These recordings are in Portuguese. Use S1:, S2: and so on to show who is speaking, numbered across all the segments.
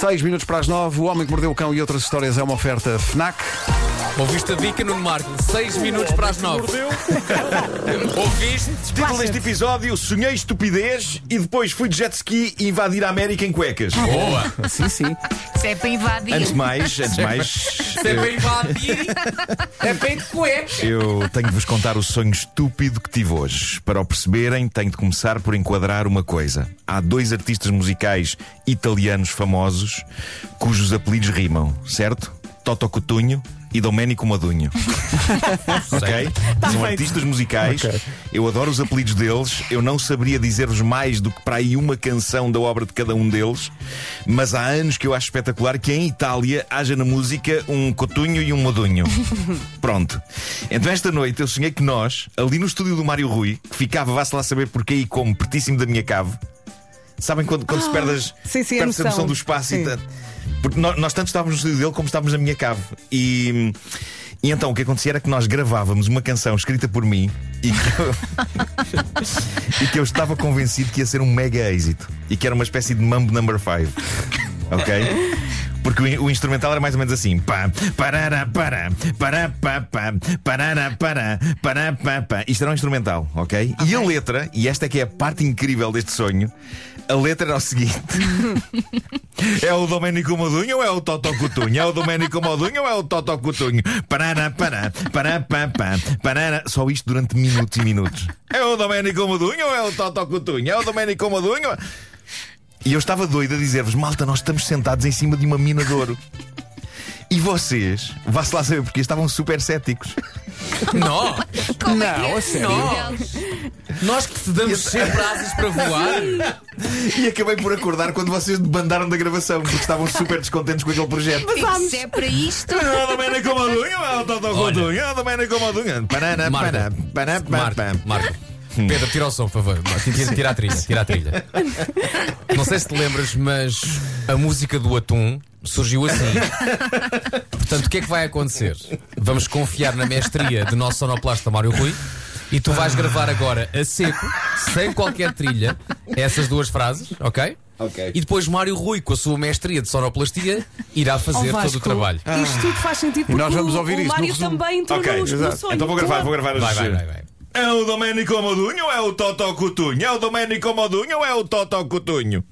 S1: 6 minutos para as 9. O Homem que Mordeu o Cão e outras histórias é uma oferta FNAC.
S2: Ouviste a dica no Marco? 6 minutos para as 9. Ouviste?
S3: Título deste episódio: Sonhei estupidez e depois fui de jet ski e invadir a América em cuecas.
S2: Boa!
S1: Sim, sim.
S4: Se é para invadir.
S3: Antes de mais, antes de mais.
S2: Se é para invadir, é para ir de cueca.
S3: Eu tenho de vos contar o sonho estúpido que tive hoje. Para o perceberem, tenho de começar por enquadrar uma coisa. Há dois artistas musicais italianos famosos cujos apelidos rimam, certo? Toto Coutinho e Domenico Modunho. ok? São artistas musicais. Eu adoro os apelidos deles. Eu não saberia dizer-vos mais do que para aí uma canção da obra de cada um deles. Mas há anos que eu acho espetacular que em Itália haja na música um Cotunho e um Modunho. Pronto. Então esta noite eu sonhei que nós, ali no estúdio do Mário Rui, que ficava, vá-se lá saber porquê e como, pertíssimo da minha cave. Sabem quando, quando se perde, as,
S5: sim, sim, a
S3: perde-se a noção
S5: noção.
S3: do espaço
S5: Sim.
S3: e tanto. Porque nós, nós tanto estávamos no dele como estávamos na minha cave. E, e então o que acontecia era que nós gravávamos uma canção escrita por mim e que, eu, e que eu estava convencido que ia ser um mega êxito e que era uma espécie de mambo number 5. Ok? Porque o, o instrumental era mais ou menos assim: pá, parará, pará, pará, pá, pá, parará, pará, pará, pá, pá. Isto era um instrumental, ok? E a letra, e esta é que é a parte incrível deste sonho, a letra era o seguinte: É o Domenico Modunho ou é o Toto Coutinho? É o Domenico Modunho ou é o Toto Coutinho? Parará, pará, pará, pá, pá, parará. Só isto durante minutos e minutos. É o Domenico Modunho ou é o Toto Coutinho? É o Domenico Modunho? E eu estava doido a dizer-vos, malta, nós estamos sentados em cima de uma mina de ouro. E vocês, vá-se lá saber porque estavam super céticos.
S2: Nós,
S4: Como é
S1: Não,
S4: que é?
S1: a sério?
S4: Nós.
S2: nós que te damos sempre asas para voar.
S3: E acabei por acordar quando vocês debandaram da gravação, porque estavam super descontentes com aquele projeto.
S4: Se é para isto.
S3: É o Domenico Modunho, é o Toto Coutinho, é o Domenico Modunho. Parará,
S2: Marco.
S3: pará, pará, pá,
S2: Marco. Marco. Pedro, tira o som, por favor. Tira, tira a trilha, tira a trilha. Não sei se te lembras, mas a música do Atum surgiu assim. Portanto, o que é que vai acontecer? Vamos confiar na mestria do nosso sonoplasta Mário Rui e tu vais gravar agora a seco, sem qualquer trilha, essas duas frases, ok?
S3: Ok.
S2: E depois Mário Rui, com a sua mestria de sonoplastia, irá fazer
S5: Oh,
S2: todo
S5: Vasco,
S2: o trabalho.
S5: Isto tudo faz sentido porque
S1: nós vamos
S5: o-
S1: ouvir
S5: o
S1: isso no
S5: Mário
S1: resumo.
S5: também entrou
S3: Ok,
S5: no, no
S1: exato.
S5: sonho.
S3: Então vou gravar, vou gravar as
S2: Vai, vai, vai, vai.
S3: É o Domenico Modunho ou é o Toto Coutinho? É o Domenico Modunho ou é o Toto Coutinho?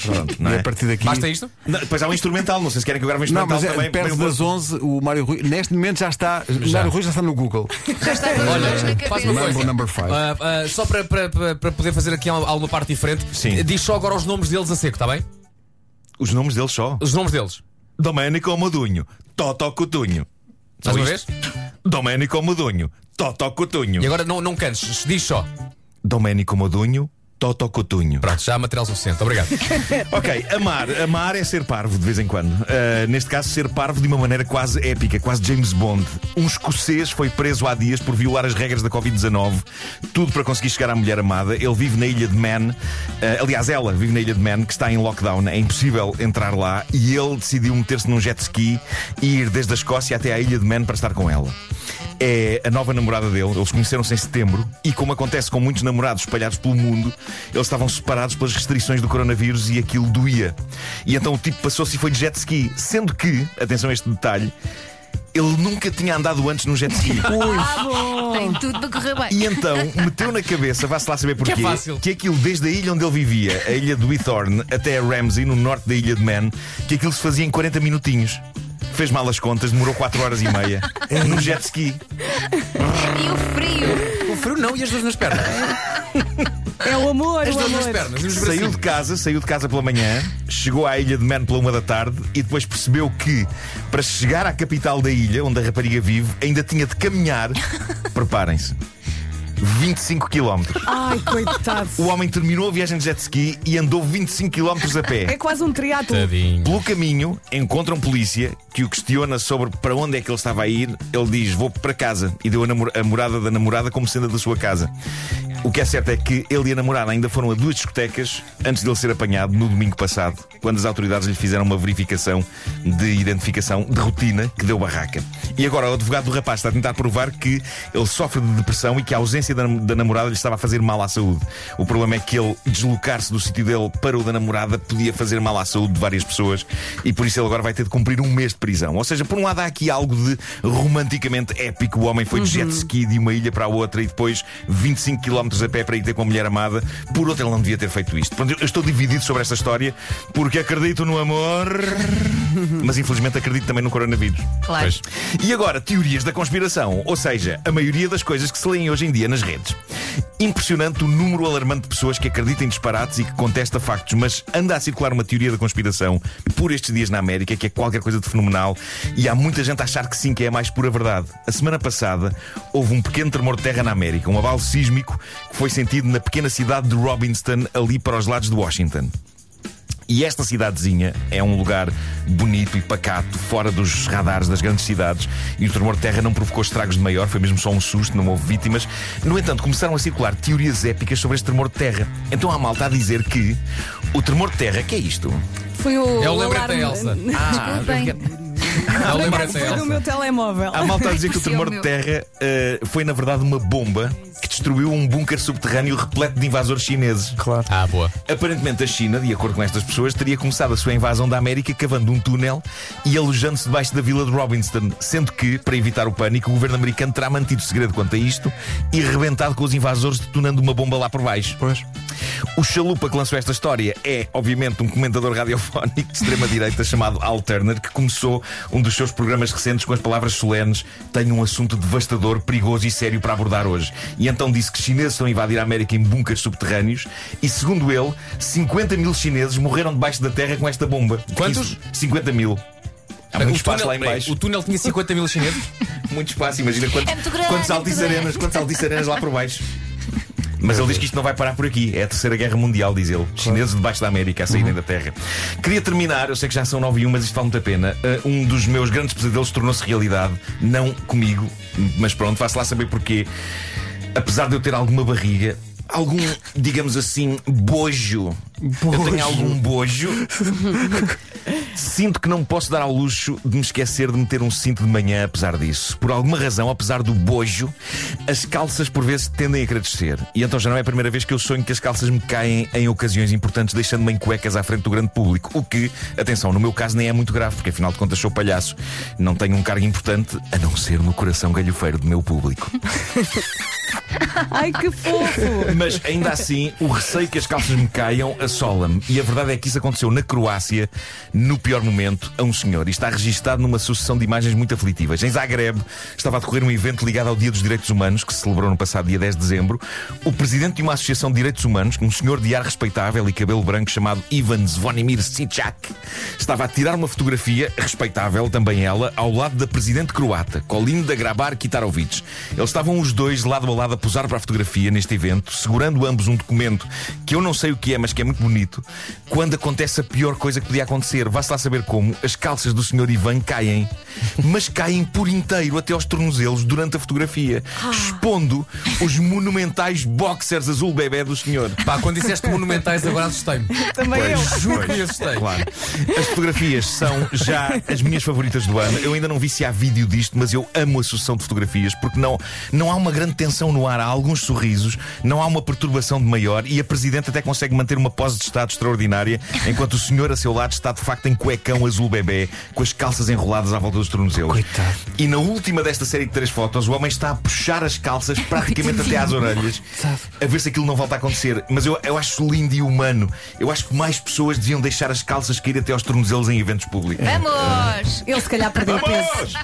S3: Pronto, não é?
S1: a partir daqui.
S2: Basta isto?
S3: Não, depois há um instrumental, não sei se querem que eu grave um
S1: Não,
S3: instrumental
S1: mas é,
S3: também.
S1: perto
S3: bem-
S1: das 11, o Mário Rui, neste momento já está. O Mário Rui já está no Google.
S4: Já está com as mãos
S2: coisa.
S1: number 5.
S2: Ah, ah, só para, para, para, poder fazer aqui al- alguma parte diferente,
S3: Sim.
S2: diz só agora os nomes deles a seco, está bem?
S3: Os nomes deles só.
S2: Os nomes deles.
S3: Domenico Modunho, Toto Coutinho.
S2: Mais uma
S3: isto?
S2: vez?
S3: Domenico Modunho, Toto Coutinho.
S2: E agora não, não cantes, diz só.
S3: Domenico Modunho, Toto Coutinho.
S2: Pronto, já há material suficiente. Obrigado.
S3: Ok, amar. Amar é ser parvo de vez em quando. Uh, neste caso, ser parvo de uma maneira quase épica, quase James Bond. Um escocês foi preso há dias por violar as regras da Covid-19. Tudo para conseguir chegar à mulher amada. Ele vive na ilha de Man. Uh, aliás, ela vive na ilha de Man, que está em lockdown. É impossível entrar lá. E ele decidiu meter-se num jet ski e ir desde a Escócia até à ilha de Man para estar com ela. É a nova namorada dele. Eles conheceram-se em setembro. E como acontece com muitos namorados espalhados pelo mundo, eles estavam separados pelas restrições do coronavírus e aquilo doía. E então o tipo passou-se e foi de jet ski. Sendo que, atenção a este detalhe, ele nunca tinha andado antes num jet ski.
S4: Tem tudo para correr bem.
S3: E então meteu na cabeça, vá-se lá saber porquê,
S2: Que é fácil.
S3: que aquilo desde a ilha onde ele vivia, a ilha de Whithorn, até a Ramsey, no norte da ilha de Man, que aquilo se fazia em 40 minutinhos. Fez mal as contas, demorou 4 horas e meia no jet ski.
S4: E o frio.
S2: O frio não e as duas nas pernas.
S5: É o amor,
S2: As
S5: o
S2: duas nas
S5: amor.
S2: pernas e os
S3: Saiu
S2: bracinhos.
S3: de casa, saiu de casa pela manhã, chegou à ilha de Man pela uma da tarde e depois percebeu que para chegar à capital da ilha, onde a rapariga vive, ainda tinha de caminhar, preparem-se, 25 km.
S5: Ai, coitado.
S3: O homem terminou a viagem de jet ski e andou 25 km a pé.
S5: É quase um triatlo.
S2: Tadinho.
S3: Pelo caminho, encontra um polícia que o questiona sobre para onde é que ele estava a ir. Ele diz: Vou para casa. E deu a, namor- a morada da namorada como sendo a da sua casa. O que é certo é que ele e a namorada ainda foram a duas discotecas antes de ele ser apanhado no domingo passado, quando as autoridades lhe fizeram uma verificação de identificação de rotina que deu barraca. E agora o advogado do rapaz está a tentar provar que ele sofre de depressão e que a ausência da, da namorada lhe estava a fazer mal à saúde. O problema é que ele deslocar-se do sítio dele para o da namorada podia fazer mal à saúde de várias pessoas e por isso ele agora vai ter de cumprir um mês de prisão. Ou seja, por um lado há aqui algo de romanticamente épico. O homem foi de jet ski de uma ilha para a outra e depois 25 km a pé para ir ter com a mulher amada. Por outro, ele não devia ter feito isto. Portanto, eu estou dividido sobre esta história porque acredito no amor, mas infelizmente acredito também no coronavírus.
S4: Claro.
S2: Pois.
S3: E agora, teorias da conspiração, ou seja, a maioria das coisas que se leem hoje em dia nas redes. Impressionante o número alarmante de pessoas que acreditam em disparates e que contesta factos, mas anda a circular uma teoria da conspiração por estes dias na América que é qualquer coisa de fenomenal e há muita gente a achar que sim, que é a mais pura verdade. A semana passada houve um pequeno tremor de terra na América, um abalo sísmico que foi sentido na pequena cidade de Robinston, ali para os lados de Washington. E esta cidadezinha é um lugar bonito e pacato, fora dos radares das grandes cidades, e o tremor de terra não provocou estragos de maior, foi mesmo só um susto, não houve vítimas. No entanto, começaram a circular teorias épicas sobre este tremor de terra. Então há malta a dizer que o tremor de terra, que é isto?
S5: Foi o.
S2: É o lembrete da Elsa.
S3: Ah,
S2: É lembrete da
S5: Foi do meu telemóvel.
S3: Há malta a dizer que o tremor de
S4: meu.
S3: terra eh, foi na verdade uma bomba que destruiu um bunker subterrâneo repleto de invasores chineses.
S1: Claro.
S2: Ah, boa.
S3: Aparentemente, a China, de acordo com estas pessoas, teria começado a sua invasão da América cavando um túnel e alojando-se debaixo da vila de Robinston. Sendo que, para evitar o pânico, o governo americano terá mantido segredo quanto a isto e rebentado com os invasores, detonando uma bomba lá por baixo.
S1: Pois.
S3: O chalupa que lançou esta história é, obviamente, um comentador radiofónico de extrema-direita chamado Al Turner, que começou um dos seus programas recentes com as palavras solenes: Tenho um assunto devastador, perigoso e sério para abordar hoje. E então disse que chineses estão a invadir a América em bunkers subterrâneos e, segundo ele, 50 mil chineses morreram debaixo da terra com esta bomba.
S2: Quantos?
S3: 50 mil. Há muito
S2: O
S3: espaço
S2: túnel-
S3: lá em
S2: peraí,
S3: baixo.
S2: O túnel tinha 50 mil chineses?
S3: Muito espaço, imagina quantos,
S4: É grande,
S3: quantos
S4: é.
S3: Arenas, quantos Altice Arenas lá por baixo. Mas ele diz que isto não vai parar por aqui. É a Terceira Guerra Mundial, diz ele. Chineses debaixo da América a saírem da Terra. Queria terminar, eu sei que já são 9 e 1, mas isto vale muito a pena. Uh, um dos meus grandes pesadelos tornou-se realidade. Não comigo, mas pronto, faço lá saber porquê. Apesar de eu ter alguma barriga, algum, digamos assim, bojo. Eu tenho algum bojo. Sinto que não posso dar ao luxo de me esquecer de meter um cinto de manhã, apesar disso. Por alguma razão, apesar do bojo, as calças por vezes tendem a querer descer. E então já não é a primeira vez que eu sonho que as calças me caem em ocasiões importantes, deixando-me em cuecas à frente do grande público. O que, atenção, no meu caso nem é muito grave, porque afinal de contas sou palhaço. Não tenho um cargo importante, a não ser no coração galhofeiro do meu público.
S5: Ai, que fofo!
S3: Mas ainda assim, o receio que as calças me caiam assola-me. E a verdade é que isso aconteceu na Croácia, no pior momento, a um senhor. E está registado numa sucessão de imagens muito aflitivas. Em Zagreb estava a decorrer um evento ligado ao Dia dos Direitos Humanos, que se celebrou no passado dia 10 de dezembro. O presidente de uma associação de direitos humanos, um senhor de ar respeitável e cabelo branco chamado Ivan Zvonimir Sicak, estava a tirar uma fotografia, respeitável também ela, ao lado da presidente croata, Kolinda Grabar Kitarovic. Eles estavam os dois lado a lado a posar para a fotografia neste evento, segurando ambos um documento que eu não sei o que é, mas que é muito bonito. Quando acontece a pior coisa que podia acontecer, vá-se lá saber como, as calças do senhor Ivan caem, mas caem por inteiro até aos tornozelos durante a fotografia, expondo os monumentais boxers azul bebê do senhor.
S2: Pá, quando disseste monumentais, agora assustei-me.
S5: Também eu.
S2: Juro que me assustei.
S3: Claro. As fotografias são já as minhas favoritas do ano. Eu ainda não vi se há vídeo disto, mas eu amo a sucessão de fotografias porque não, não há uma grande tensão no ar, há alguns sorrisos, não há uma perturbação de maior e a Presidente até consegue manter uma pose de Estado extraordinária, enquanto o senhor a seu lado está de facto em cuecão azul bebê, com as calças enroladas à volta dos tornozelos.
S1: Coitado.
S3: E na última desta série de três fotos, o homem está a puxar as calças praticamente até às orelhas, a ver se aquilo não volta a acontecer. Mas eu, eu acho lindo e humano. Eu acho que mais pessoas deviam deixar as calças cair até aos tornozelos em eventos públicos.
S4: Vamos!
S5: Ele se calhar perdeu peso.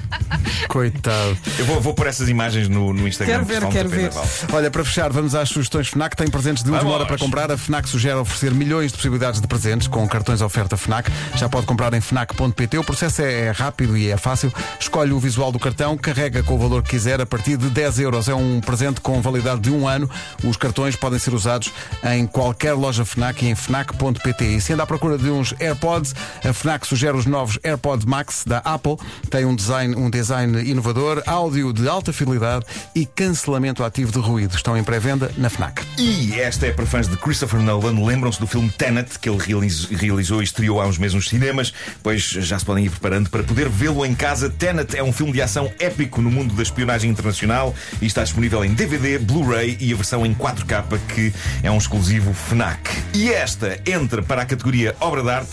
S1: Coitado.
S3: Eu vou, vou pôr essas imagens no, no Instagram.
S5: Quero ver, quero
S3: pena,
S5: ver.
S1: Olha, para fechar, vamos às sugestões FNAC. Tem presentes de última hora para comprar. A FNAC sugere oferecer milhões de possibilidades de presentes com cartões oferta FNAC. Já pode comprar em FNAC.pt. O processo é rápido e é fácil. Escolhe o visual do cartão, carrega com o valor que quiser a partir de 10 euros. É um presente com validade de um ano. Os cartões podem ser usados em qualquer loja FNAC e em FNAC.pt. E se anda à procura de uns AirPods, a FNAC sugere os novos AirPods Max da Apple. Tem um design, um design inovador, áudio de alta fidelidade e cancelamento ativo de ruído. Estão em pré-venda na FNAC.
S3: E esta é para fãs de Christopher Nolan. Lembram-se do filme Tenet, que ele realiz- realizou e estreou há uns meses nos cinemas, pois já se podem ir preparando para poder vê-lo em casa. Tenet é um filme de ação épico no mundo da espionagem internacional e está disponível em DVD, Blu-ray e a versão em 4K, que é um exclusivo FNAC. E esta entra para a categoria Obra de Arte.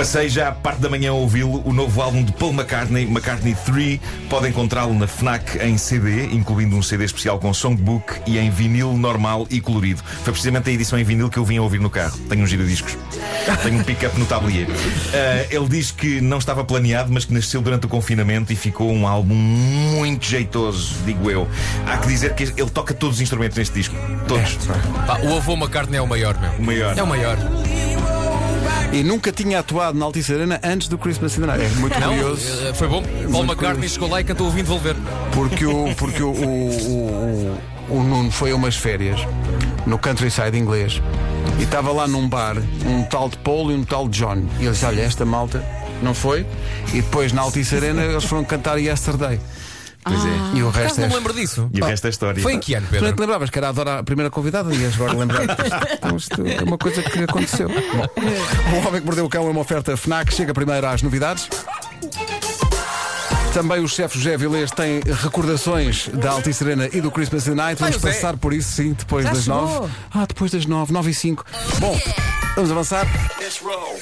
S3: Passei já a parte da manhã a ouvi-lo, o novo álbum de Paul McCartney, McCartney 3. Pode encontrá-lo na Fnac em CD, incluindo um CD especial com songbook e em vinil normal e colorido. Foi precisamente a edição em vinil que eu vim a ouvir no carro. Tenho um giradiscos. Tenho um pick-up no tablier. Ah, ele diz que não estava planeado, mas que nasceu durante o confinamento e ficou um álbum muito jeitoso, digo eu. Há que dizer que ele toca todos os instrumentos neste disco. Todos.
S2: Pá, o avô McCartney é o maior, meu.
S3: O maior.
S2: É o maior.
S1: E nunca tinha atuado na Altice Arena antes do Christmas in the Night. É muito
S2: Não,
S1: curioso.
S2: eh, foi bom. Paul McCartney
S1: curioso.
S2: chegou lá e cantou o Vim devolver.
S1: Porque o, porque o, o, o, o Nuno foi a umas férias no countryside inglês e estava lá num bar um tal de Paul e um tal de John. E ele disse: Olha, esta malta não foi. E depois na Altice Arena eles foram cantar Yesterday.
S3: Pois é.
S1: E o resto
S2: não
S1: é.
S2: me lembro disso.
S3: E o resto é história.
S2: Foi em que ano,
S1: Tu não te
S2: Pedro?
S1: lembravas que era a Dora a primeira convidada e agora lembrar. Então, isto é uma coisa que aconteceu. Bom, o Homem que Mordeu o Cão é uma oferta FNAC. Chega primeiro às novidades. Também o chefe José Vilés tem recordações da Altice Arena e do Christmas in the Night. Vamos
S2: José.
S1: passar por isso, sim, depois
S5: Já
S1: das
S5: chegou.
S1: nove. Ah, depois das nove, nove e cinco. Bom, vamos avançar.
S6: Let's roll.